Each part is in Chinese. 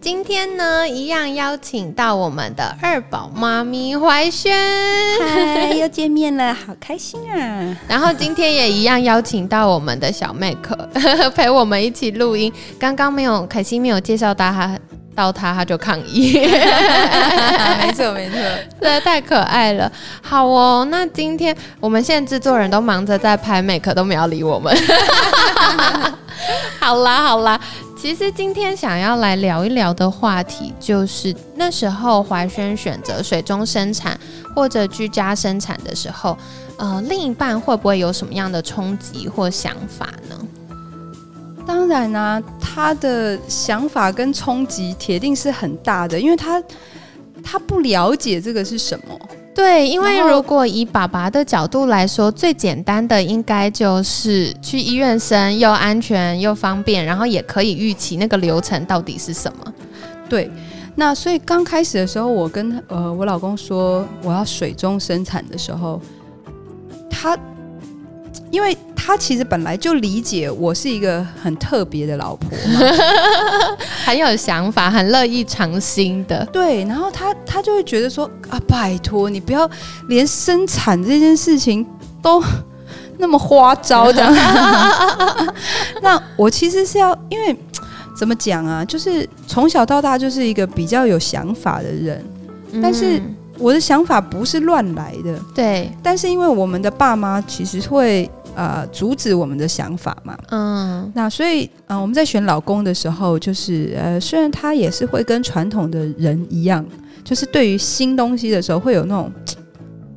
今天呢，一样邀请到我们的二宝妈咪怀萱，嗨，又见面了，好开心啊！然后今天也一样邀请到我们的小妹可 陪我们一起录音。刚刚没有凯西没有介绍到她，到她她就抗议，没 错没错，真的太可爱了。好哦，那今天我们现在制作人都忙着在拍美，可都没有理我们。好啦好啦，其实今天想要来聊一聊的话题，就是那时候怀萱选择水中生产或者居家生产的时候，呃，另一半会不会有什么样的冲击或想法呢？当然啊，他的想法跟冲击铁定是很大的，因为他他不了解这个是什么。对，因为如果以爸爸的角度来说，最简单的应该就是去医院生，又安全又方便，然后也可以预期那个流程到底是什么。对，那所以刚开始的时候，我跟呃我老公说我要水中生产的时候，他因为他其实本来就理解我是一个很特别的老婆，很有想法，很乐意尝新的。对，然后他他就会觉得说啊，拜托你不要连生产这件事情都那么花招这样。那我其实是要，因为怎么讲啊，就是从小到大就是一个比较有想法的人，但是嗯我的想法不是乱来的，对，但是因为我们的爸妈其实会呃阻止我们的想法嘛，嗯，那所以，呃，我们在选老公的时候，就是呃，虽然他也是会跟传统的人一样，就是对于新东西的时候会有那种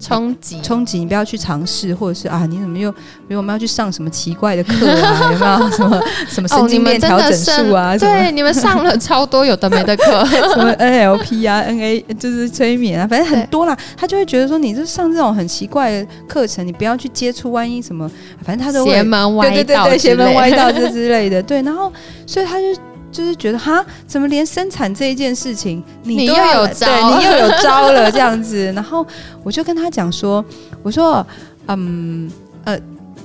冲击，冲击，你不要去尝试，或者是啊，你怎么又，比如我们要去上什么奇怪的课啊，有没有什么什么神经们真链调整术啊，对，你们上了超多有的没的课。什么 NLP 啊，NA 就是催眠啊，反正很多啦。他就会觉得说，你就上这种很奇怪的课程，你不要去接触，万一什么，反正他都会邪门歪道对对对，道之邪门歪道这之类的，对。然后，所以他就就是觉得，哈，怎么连生产这一件事情你又都要来有招对你又有 招了这样子。然后我就跟他讲说，我说，嗯呃，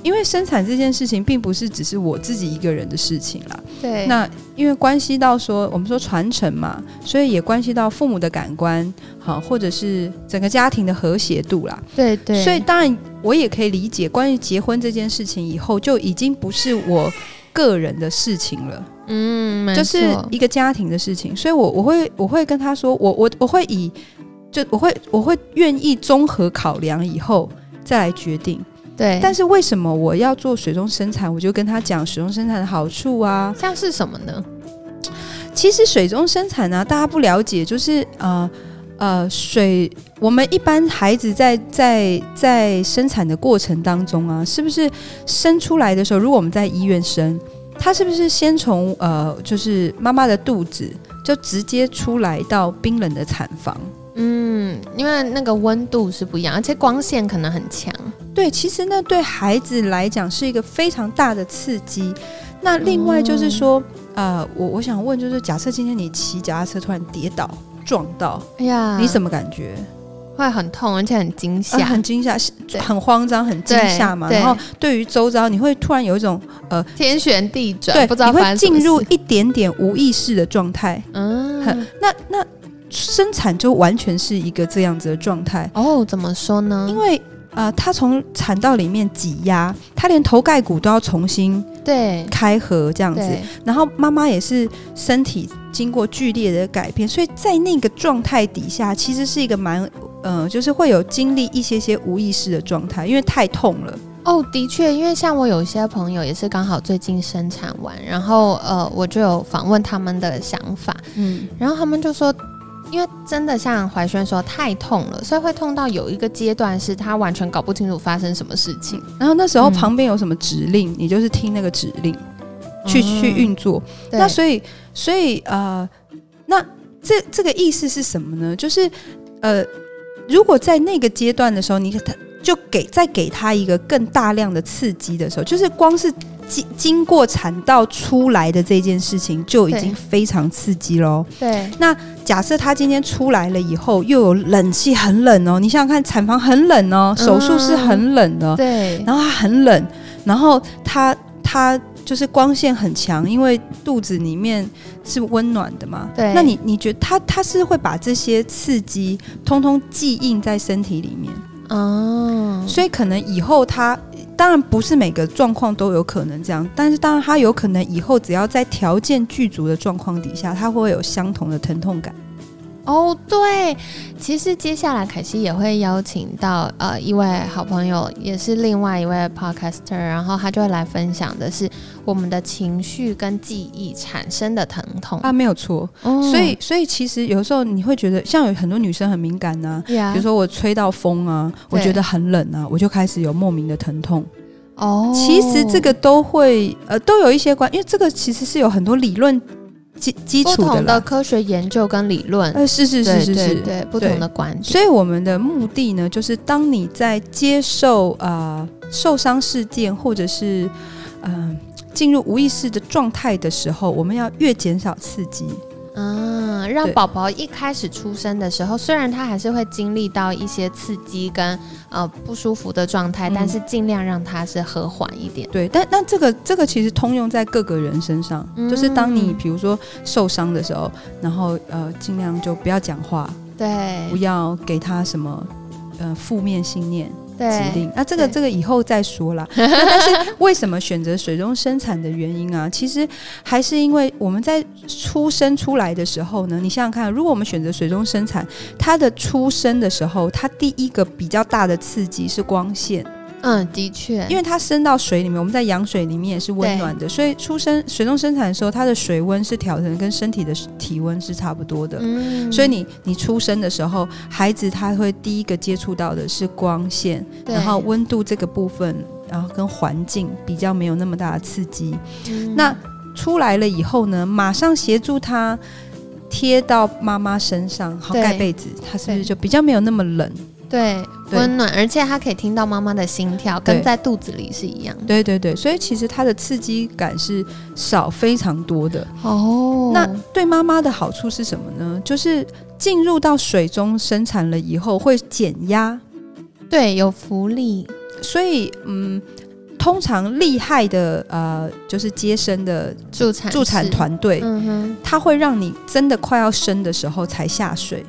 因为生产这件事情并不是只是我自己一个人的事情啦，对，那因为关系到说我们说传承嘛，所以也关系到父母的感官，好，或者是整个家庭的和谐度啦。对对，所以当然我也可以理解，关于结婚这件事情以后就已经不是我个人的事情了，嗯，没就是一个家庭的事情。所以我我会我会跟他说，我我我会以就我会我会愿意综合考量以后再来决定。对，但是为什么我要做水中生产？我就跟他讲水中生产的好处啊，像是什么呢？其实水中生产呢、大家不了解，就是呃呃水，我们一般孩子在在在生产的过程当中啊，是不是生出来的时候，如果我们在医院生，他是不是先从呃就是妈妈的肚子就直接出来到冰冷的产房？嗯，因为那个温度是不一样，而且光线可能很强。对，其实那，对孩子来讲是一个非常大的刺激。那另外就是说，呃，我我想问，就是假设今天你骑脚踏车突然跌倒撞到，哎呀，你什么感觉？会很痛，而且很惊呃吓。很惊吓，很慌张，很惊吓嘛。然后对于周遭，你会突然有一种呃，天旋地转，对，不知道你会进入一点点无意识的状态。嗯很，那那生产就完全是一个这样子的状态，哦，怎么说呢？因为呃，他从产道里面挤压，他连头盖骨都要重新对开合这样子。然后妈妈也是身体经过剧烈的改变，所以在那个状态底下，其实是一个蛮呃，就是会有经历一些些无意识的状态，因为太痛了。哦，的确，因为像我有一些朋友也是刚好最近生产完，然后呃，我就有访问他们的想法，嗯，然后他们就说，因为真的像怀轩说太痛了，所以会痛到有一个阶段是他完全搞不清楚发生什么事情。然后那时候嗯旁边有什么指令，你就是听那个指令去、嗯去运作。那所以所以呃，那这这个意思是什么呢？就是呃，如果在那个阶段的时候，你他就给再给他一个更大量的刺激的时候，就是光是经经过产道出来的这件事情就已经非常刺激喽。对，那假设他今天出来了以后，又有冷气很冷哦，你想想看，产房很冷哦，手术室很冷的，对，然后他很冷，然后它它就是光线很强，因为肚子里面是温暖的嘛。对那你你觉得它它是会把这些刺激通通记印在身体里面，哦，所以可能以后它。当然不是每个状况都有可能这样，但是当然它有可能以后只要在条件具足的状况底下，它会有相同的疼痛感。哦，对，其实接下来凯西也会邀请到呃一位好朋友，也是另外一位 podcaster，然后他就会来分享的是我们的情绪跟记忆产生的疼痛。啊，没有错。哦所以，所以其实有时候你会觉得，像有很多女生很敏感呐、呀，比如说我吹到风啊，我觉得很冷啊，我就开始有莫名的疼痛。哦，其实这个都会呃都有一些关，因为这个其实是有很多理论基基不础的啦。同的科学研究跟理论，呃，是是是是是，对对，不同的观点。所以我们的目的呢，就是当你在接受呃受伤事件或者是嗯、呃进入无意识的状态的时候，我们要越减少刺激。嗯，让宝宝一开始出生的时候，虽然他还是会经历到一些刺激跟呃不舒服的状态，嗯。但是尽量让他是和缓一点。对，但但这个这个其实通用在各个人身上，嗯。就是当你比如说受伤的时候，然后呃尽量就不要讲话，对。不要给他什么呃负面信念指对，令。那这个这个以后再说啦。那但是为什么选择水中生产的原因啊？其实还是因为我们在出生出来的时候呢，你想想看，如果我们选择水中生产，它的出生的时候，它第一个比较大的刺激是光线。嗯，的确，因为它生到水里面，我们在羊水里面也是温暖的，所以出生水中生产的时候，它的水温是调成跟身体的体温是差不多的。嗯。所以你你出生的时候，孩子他会第一个接触到的是光线，然后温度这个部分，然后跟环境比较没有那么大的刺激。嗯。那出来了以后呢，马上协助他贴到妈妈身上，好盖被子，他是不是就比较没有那么冷？对对。温暖，而且他可以听到妈妈的心跳，跟在肚子里是一样。的。对对对，所以其实它的刺激感是少非常多的。哦。那对妈妈的好处是什么呢？就是进入到水中生产了以后会减压，对有福利，所以嗯，通常厉害的呃，就是接生的助产助产，团队，嗯哼，它会让你真的快要生的时候才下水，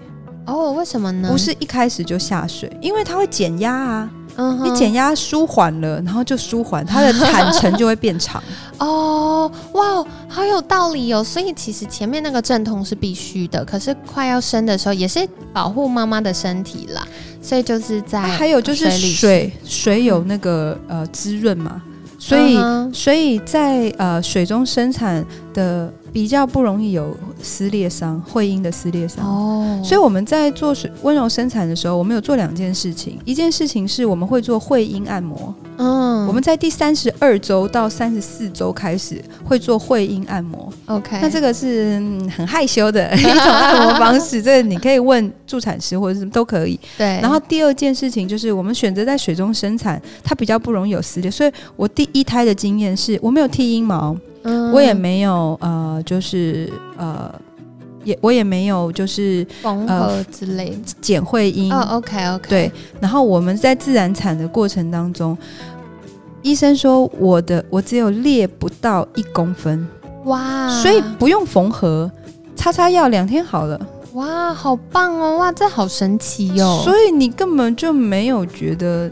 哦，为什么呢？不，是一开始就下水，因为它会减压啊。嗯你减压舒缓了，然后就舒缓，它的产程就会变长。哦，哇，好有道理哦。所以其实前面那个阵痛是必须的，可是快要生的时候也是保护妈妈的身体啦。所以就是在、啊还有就是水水，水有那个呃滋润嘛，所以、所以在呃水中生产的比较不容易有撕裂伤，会阴的撕裂伤。哦，所以我们在做水温柔生产的时候，我们有做两件事情。一件事情是我们会做会阴按摩，嗯，我们在第三十二周到三十四周开始会做会阴按摩。OK，那这个是、嗯很害羞的一种按摩方式，这个你可以问助产师或者是都可以。对，然后第二件事情就是我们选择在水中生产，它比较不容易有撕裂。所以我第一胎的经验是我没有剃阴毛，嗯我也没有呃，就是呃，也我也没有就是缝合之类的。剪会阴。哦，OK OK，对，然后我们在自然产的过程当中，医生说我的我只有裂不到一公分，哇，所以不用缝合，擦擦药两天好了。哇，好棒哦，哇，这好神奇哟、所以你根本就没有觉得，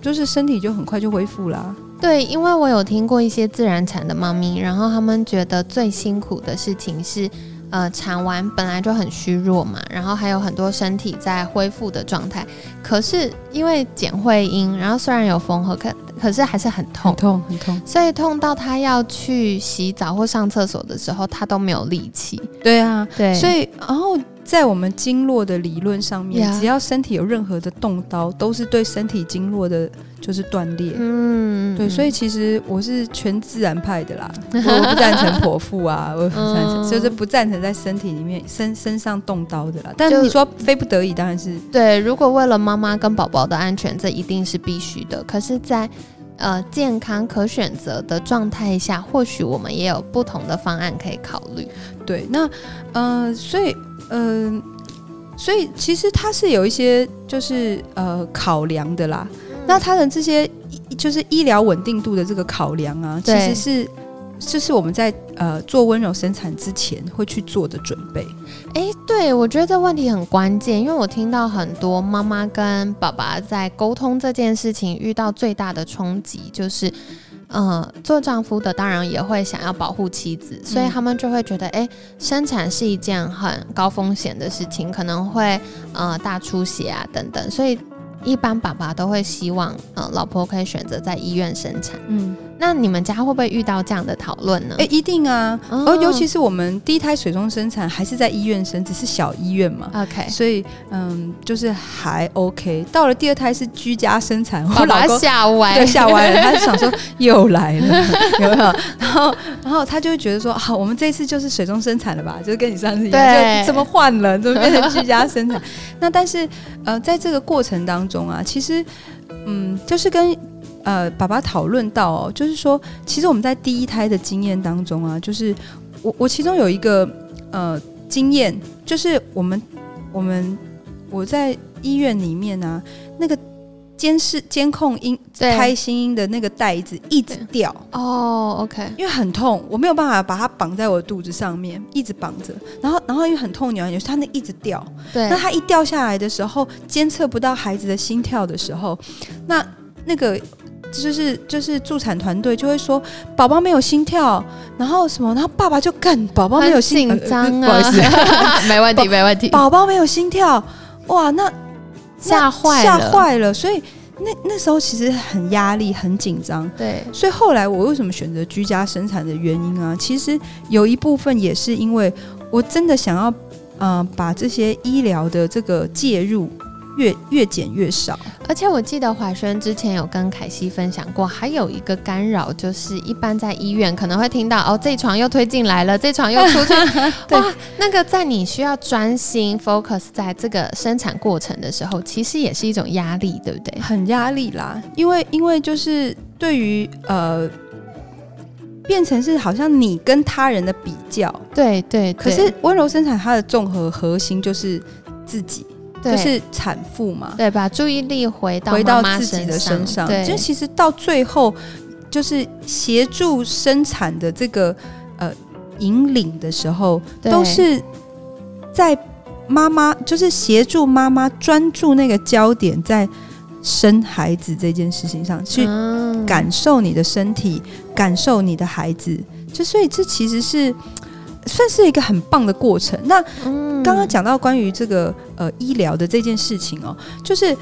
就是身体就很快就恢复啦。对，因为我有听过一些自然产的猫咪，然后他们觉得最辛苦的事情是，呃，产完本来就很虚弱嘛，然后还有很多身体在恢复的状态，可是因为剪会阴，然后虽然有缝合，可可是还是很痛很，痛，很痛。所以痛到他要去洗澡或上厕所的时候，他都没有力气。对啊，对，所以然后在我们经络的理论上面 Yeah 只要身体有任何的动刀，都是对身体经络的，就是断裂。嗯对，所以其实我是全自然派的啦，我不赞成剖腹啊，我不赞成，嗯就是不赞成在身体里面身身上动刀的啦。但就你说非不得已，当然是对，如果为了妈妈跟宝宝的安全，这一定是必须的。可是在，呃健康可选择的状态下，或许我们也有不同的方案可以考虑。对。那呃，所以嗯、所以其实它是有一些就是呃考量的啦。那它的这些就是医疗稳定度的这个考量啊，其实是就是我们在呃做温柔生产之前会去做的准备。诶，对，我觉得这问题很关键，因为我听到很多妈妈跟爸爸在沟通这件事情遇到最大的冲击就是。呃，做丈夫的当然也会想要保护妻子，所以他们就会觉得，诶，生产是一件很高风险的事情，可能会呃大出血啊等等，所以一般爸爸都会希望呃老婆可以选择在医院生产。嗯，那你们家会不会遇到这样的讨论呢？哎、一定啊。哦而尤其是我们第一胎水中生产还是在医院生，只是小医院嘛。OK，所以，嗯，就是还 OK。到了第二胎是居家生产，我老公吓歪对，吓歪了，他就想说又来了，有没有？然后，然后他就会觉得说，啊，我们这一次就是水中生产了吧？就是跟你上次一样，就怎么换了，怎么变成居家生产？那但是，呃，在这个过程当中啊，其实，嗯，就是跟呃爸爸讨论到哦，就是说，其实我们在第一胎的经验当中啊，就是我我其中有一个呃经验，就是我们我们我在医院里面啊，那个监视监控婴对胎心音的那个带子一直掉，哦，OK，因为很痛，我没有办法把它绑在我的肚子上面，一直绑着。然后，然后因为很痛，扭来扭去，它那一直掉。对那，它一掉下来的时候，监测不到孩子的心跳的时候，那那个就是就是助产团队就会说宝宝没有心跳，然后什么，然后爸爸就干宝宝没有心紧张呃不好意思，啊，没问题，没问题，宝宝没有心跳，哇，那吓坏吓，坏了，所以那那时候其实很压力，很紧张。对，所以后来我为什么选择居家生产的原因啊，其实有一部分也是因为我真的想要，呃，把这些医疗的这个介入越越减越少。而且我记得华轩之前有跟凯西分享过，还有一个干扰就是，一般在医院可能会听到哦，这床又推进来了，这床又出去，对 哇，那个在你需要专心 focus 在这个生产过程的时候，其实也是一种压力，对不对？很压力啦，因为因为就是对于呃，变成是好像你跟他人的比较，对对，可是温柔生产它的综合核心就是自己，对就是产妇嘛，对，把注意力回到回到自己的身上，对，就其实到最后就是协助生产的这个呃引领的时候，都是在妈妈就是协助妈妈专注那个焦点在生孩子这件事情上，去嗯感受你的身体，感受你的孩子，就所以这其实是算是一个很棒的过程。那嗯刚刚讲到关于这个呃医疗的这件事情哦，就是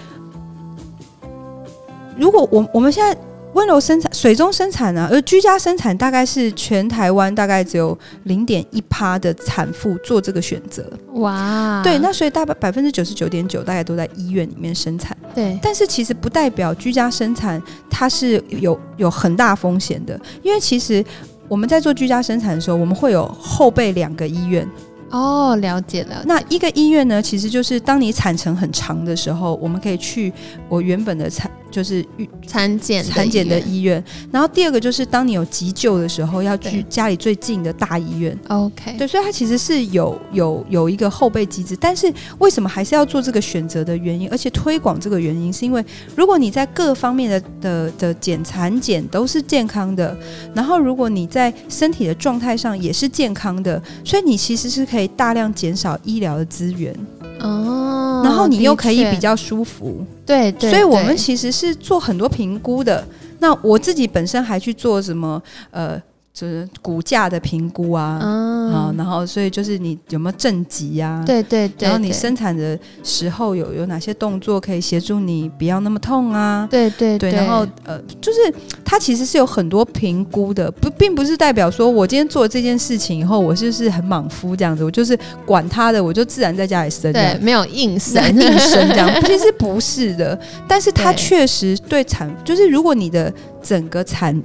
如果我我们现在温柔生产、水中生产呢、而居家生产大概是全台湾大概只有零点一趴的产妇做这个选择。哇，对，那所以大概百分之九十九点九大概都在医院里面生产，对但是其实不代表居家生产它是有有很大风险的，因为其实。我们在做居家生产的时候，我们会有后备两个医院，哦，了解了解，那一个医院呢，其实就是当你产程很长的时候，我们可以去我原本的产就是预产检产检的医院。然后第二个就是当你有急救的时候，要去家里最近的大医院。OK，对，所以它其实是有有有一个后备机制，但是为什么还是要做这个选择的原因，而且推广这个原因，是因为如果你在各方面的的的检产检都是健康的，然后如果你在身体的状态上也是健康的，所以你其实是可以大量减少医疗的资源，哦，然后你又可以比较舒服。对对，所以我们其实是做很多评估的。那我自己本身还去做什么呃就是骨架的评估啊，啊，然后所以就是你有没有正极啊？对对对。然后你生产的时候有有哪些动作可以协助你不要那么痛啊？对对对。然后呃，就是它其实是有很多评估的，不，并不是代表说我今天做这件事情以后，我就是很莽夫这样子，我就是管他的，我就自然在家里生。对，没有硬生硬生这样，其实不是的。但是它确实对产，就是如果你的整个产。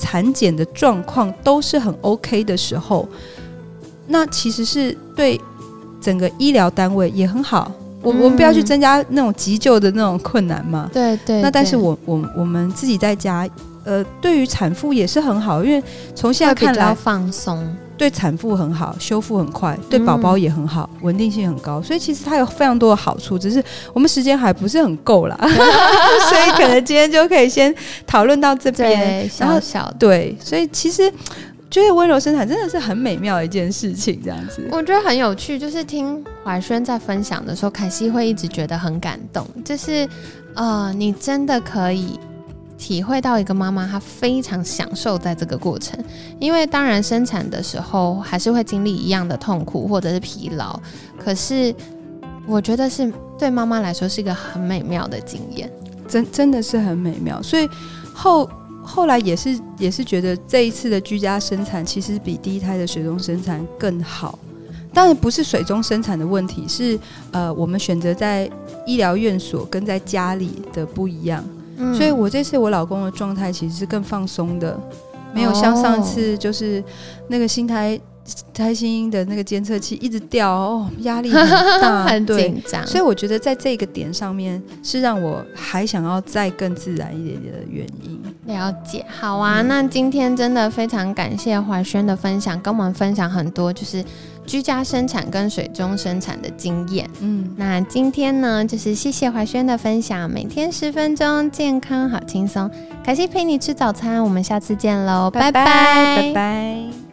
产检的状况都是很 OK 的时候，那其实是对整个医疗单位也很好。我我们不要去增加那种急救的那种困难嘛。对对。那但是我我我们自己在家，呃，对于产妇也是很好，因为从现在看来放松。对产妇很好，修复很快，对宝宝也很好，稳定性很高，所以其实它有非常多的好处，只是我们时间还不是很够啦，所以可能今天就可以先讨论到这边，然后小对，所以其实觉得温柔生产真的是很美妙的一件事情，这样子，我觉得很有趣，就是听怀轩在分享的时候，凯西会一直觉得很感动，就是呃，你真的可以。体会到一个妈妈，她非常享受在这个过程，因为当然生产的时候还是会经历一样的痛苦或者是疲劳，可是我觉得是对妈妈来说是一个很美妙的经验，真真的是很美妙。所以后后来也是也是觉得这一次的居家生产其实比第一胎的水中生产更好，当然不是水中生产的问题，是呃我们选择在医疗院所跟在家里的不一样。所以，我这次我老公的状态其实是更放松的，没有像上次就是那个心胎胎心的那个监测器一直掉哦，压力很大，很紧张。所以我觉得在这个点上面是让我还想要再更自然一点点的原因。了解，好啊，那今天真的非常感谢怀轩的分享，跟我们分享很多就是。居家生产跟水中生产的经验，嗯，那今天呢，就是谢谢怀轩的分享，每天十分钟，健康好轻松，感谢陪你吃早餐，我们下次见喽，拜拜，拜拜。